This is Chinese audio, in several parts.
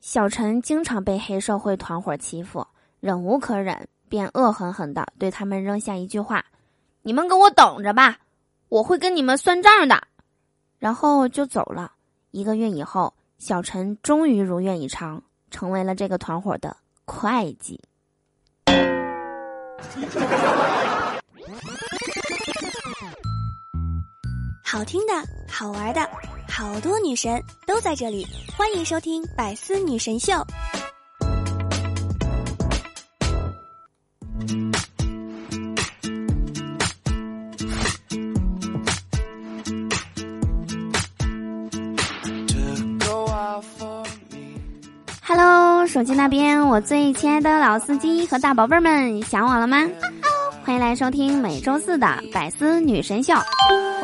小陈经常被黑社会团伙欺负，忍无可忍，便恶狠狠地对他们扔下一句话：“你们给我等着吧，我会跟你们算账的。”然后就走了。一个月以后，小陈终于如愿以偿，成为了这个团伙的会计。好听的，好玩的，好多女神都在这里，欢迎收听《百思女神秀》。Hello，手机那边，我最亲爱的老司机和大宝贝儿们，想我了吗？欢迎来收听每周四的《百思女神秀》，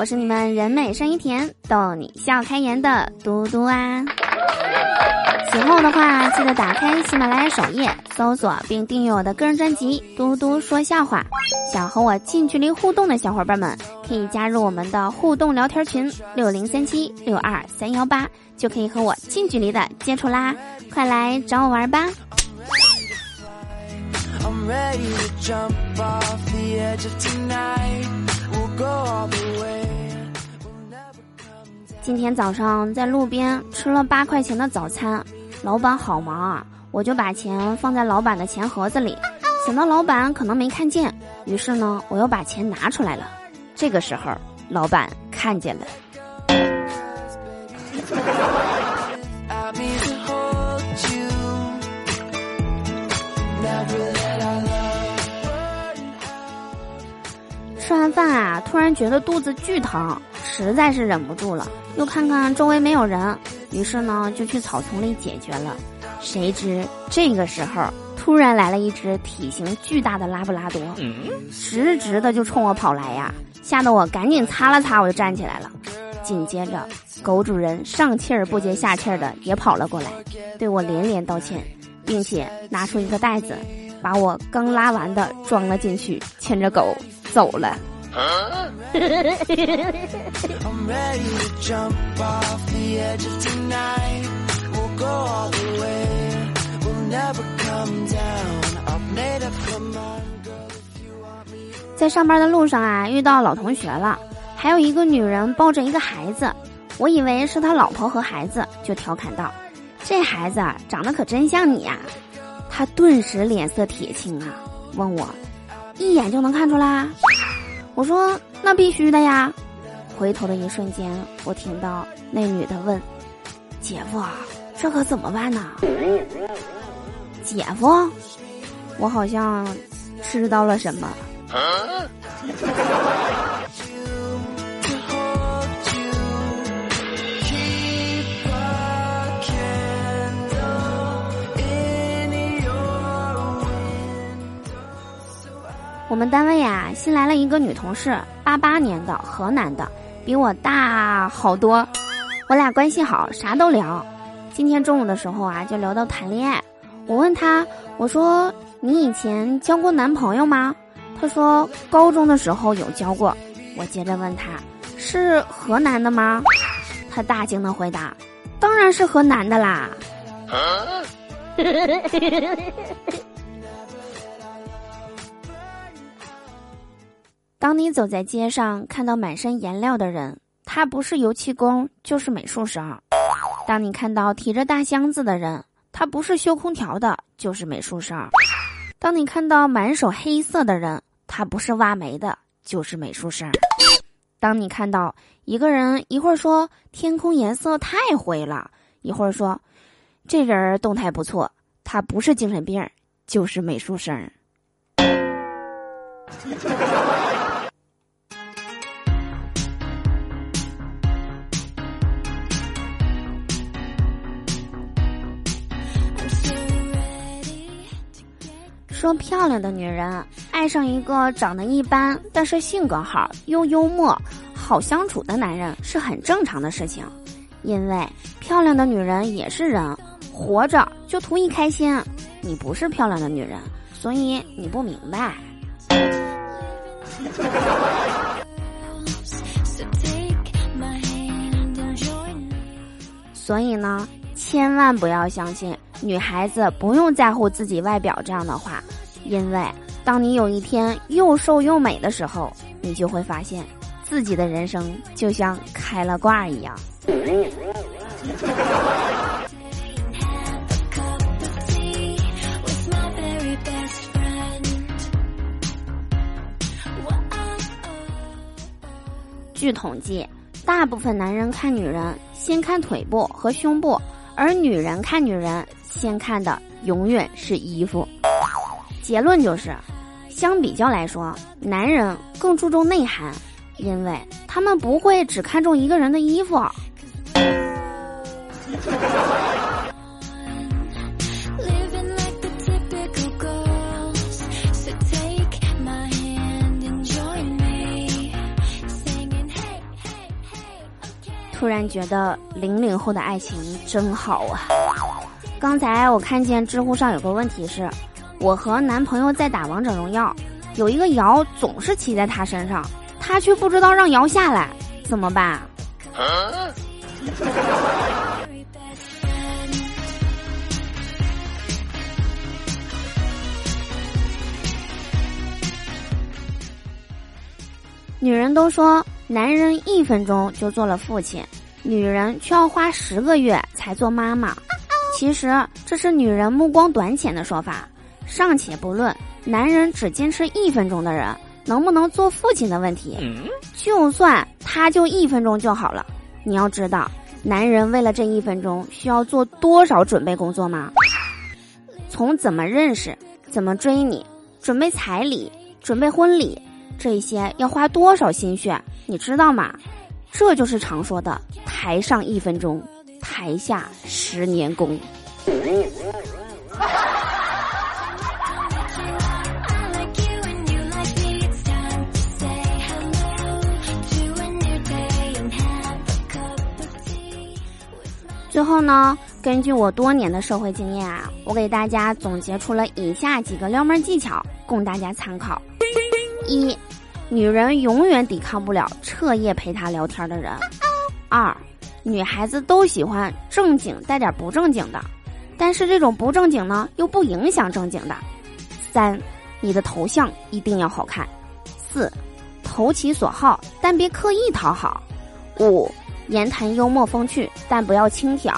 我是你们人美声音甜、逗你笑开颜的嘟嘟啊。喜欢我的话，记得打开喜马拉雅首页，搜索并订阅我的个人专辑《嘟嘟说笑话》。想和我近距离互动的小伙伴们，可以加入我们的互动聊天群六零三七六二三幺八，就可以和我近距离的接触啦！快来找我玩吧！今天早上在路边吃了八块钱的早餐，老板好忙啊！我就把钱放在老板的钱盒子里，想到老板可能没看见，于是呢，我又把钱拿出来了。这个时候，老板看见了。吃完饭啊，突然觉得肚子巨疼，实在是忍不住了。又看看周围没有人，于是呢就去草丛里解决了。谁知这个时候突然来了一只体型巨大的拉布拉多，直直的就冲我跑来呀，吓得我赶紧擦了擦，我就站起来了。紧接着，狗主人上气儿不接下气儿的也跑了过来，对我连连道歉，并且拿出一个袋子，把我刚拉完的装了进去，牵着狗。走了。在上班的路上啊，遇到老同学了，还有一个女人抱着一个孩子，我以为是他老婆和孩子，就调侃道：“这孩子长得可真像你呀！”他顿时脸色铁青啊，问我。一眼就能看出来，我说那必须的呀。回头的一瞬间，我听到那女的问：“姐夫，这可怎么办呢？”姐夫，我好像吃到了什么。我们单位呀，新来了一个女同事，八八年的，河南的，比我大好多。我俩关系好，啥都聊。今天中午的时候啊，就聊到谈恋爱。我问她，我说你以前交过男朋友吗？她说高中的时候有交过。我接着问她，是河南的吗？她大惊的回答，当然是河南的啦。当你走在街上，看到满身颜料的人，他不是油漆工就是美术生；当你看到提着大箱子的人，他不是修空调的就是美术生；当你看到满手黑色的人，他不是挖煤的就是美术生；当你看到一个人一会儿说天空颜色太灰了，一会儿说这人动态不错，他不是精神病就是美术生。说漂亮的女人爱上一个长得一般，但是性格好又幽默、好相处的男人是很正常的事情，因为漂亮的女人也是人，活着就图一开心。你不是漂亮的女人，所以你不明白。所以呢，千万不要相信女孩子不用在乎自己外表这样的话，因为当你有一天又瘦又美的时候，你就会发现自己的人生就像开了挂一样。据统计，大部分男人看女人先看腿部和胸部，而女人看女人先看的永远是衣服。结论就是，相比较来说，男人更注重内涵，因为他们不会只看重一个人的衣服。突然觉得零零后的爱情真好啊！刚才我看见知乎上有个问题是：我和男朋友在打王者荣耀，有一个瑶总是骑在他身上，他却不知道让瑶下来，怎么办？女人都说。男人一分钟就做了父亲，女人却要花十个月才做妈妈。其实这是女人目光短浅的说法。尚且不论男人只坚持一分钟的人能不能做父亲的问题，就算他就一分钟就好了。你要知道，男人为了这一分钟需要做多少准备工作吗？从怎么认识、怎么追你、准备彩礼、准备婚礼。这些要花多少心血，你知道吗？这就是常说的“台上一分钟，台下十年功”。最后呢，根据我多年的社会经验啊，我给大家总结出了以下几个撩妹技巧，供大家参考。一，女人永远抵抗不了彻夜陪她聊天的人。二，女孩子都喜欢正经带点不正经的，但是这种不正经呢又不影响正经的。三，你的头像一定要好看。四，投其所好，但别刻意讨好。五，言谈幽默风趣，但不要轻佻。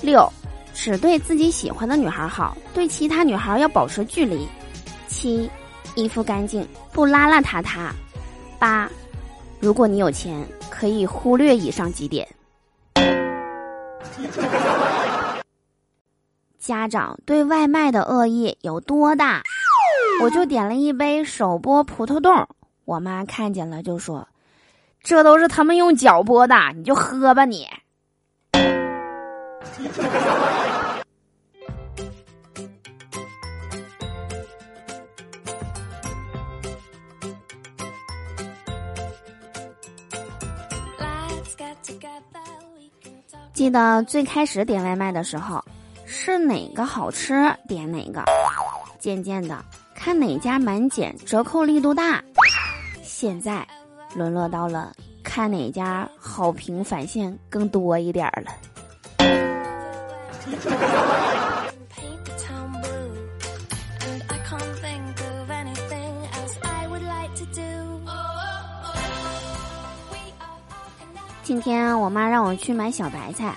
六，只对自己喜欢的女孩好，对其他女孩要保持距离。七。衣服干净，不邋邋遢遢。八，如果你有钱，可以忽略以上几点。家长对外卖的恶意有多大？我就点了一杯手剥葡萄冻，我妈看见了就说：“这都是他们用脚剥的，你就喝吧你。”记得最开始点外卖的时候，是哪个好吃点哪个。渐渐的，看哪家满减折扣力度大。现在，沦落到了看哪家好评返现更多一点儿了。今天我妈让我去买小白菜，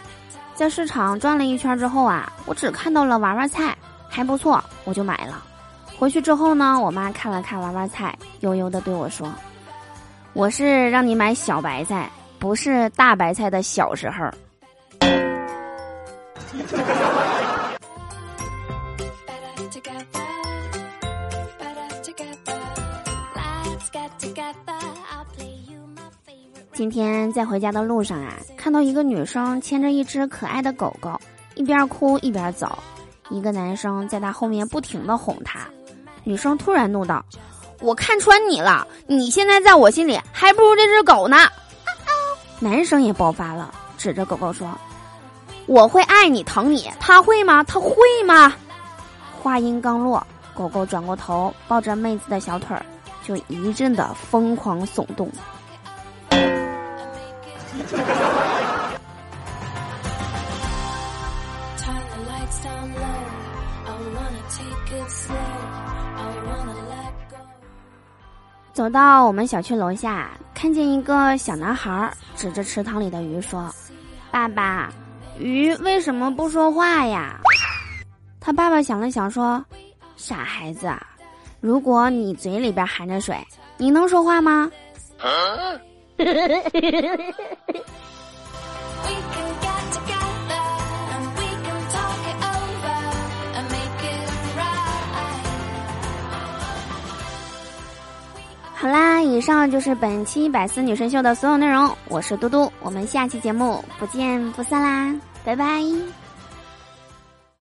在市场转了一圈之后啊，我只看到了娃娃菜，还不错，我就买了。回去之后呢，我妈看了看娃娃菜，悠悠的对我说：“我是让你买小白菜，不是大白菜的小时候。”今天在回家的路上啊，看到一个女生牵着一只可爱的狗狗，一边哭一边走。一个男生在她后面不停的哄她，女生突然怒道：“我看穿你了，你现在在我心里还不如这只狗呢。”男生也爆发了，指着狗狗说：“我会爱你疼你，他会吗？他会吗？”话音刚落，狗狗转过头，抱着妹子的小腿儿，就一阵的疯狂耸动。走到我们小区楼下，看见一个小男孩指着池塘里的鱼说：“爸爸，鱼为什么不说话呀？”他爸爸想了想说：“傻孩子，如果你嘴里边含着水，你能说话吗？”好啦，以上就是本期百思女神秀的所有内容。我是嘟嘟，我们下期节目不见不散啦，拜拜。